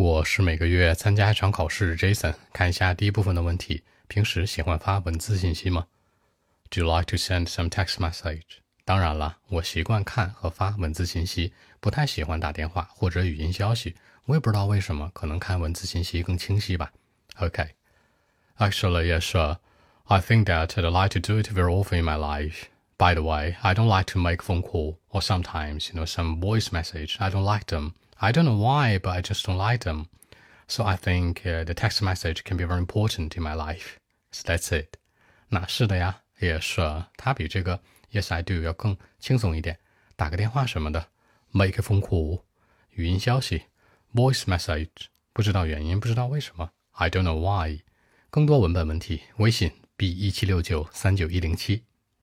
我是每个月参加一场考试，Jason。看一下第一部分的问题：平时喜欢发文字信息吗？Do you like to send some text message？当然了，我习惯看和发文字信息，不太喜欢打电话或者语音消息。我也不知道为什么，可能看文字信息更清晰吧。OK。Actually, yes, sir. I think that I'd like to do it very often in my life. By the way, I don't like to make phone call or sometimes, you know, some voice message. I don't like them. I don't know why, but I just don't like them. So I think uh, the text message can be very important in my life. So that's it. 那是的呀，也是，它比这个 Yes I do 要更轻松一点。打个电话什么的，make a phone call，语音消息，voice message，不知道原因，不知道为什么，I don't know why。更多文本问题，微信 b 一七六九三九一零七。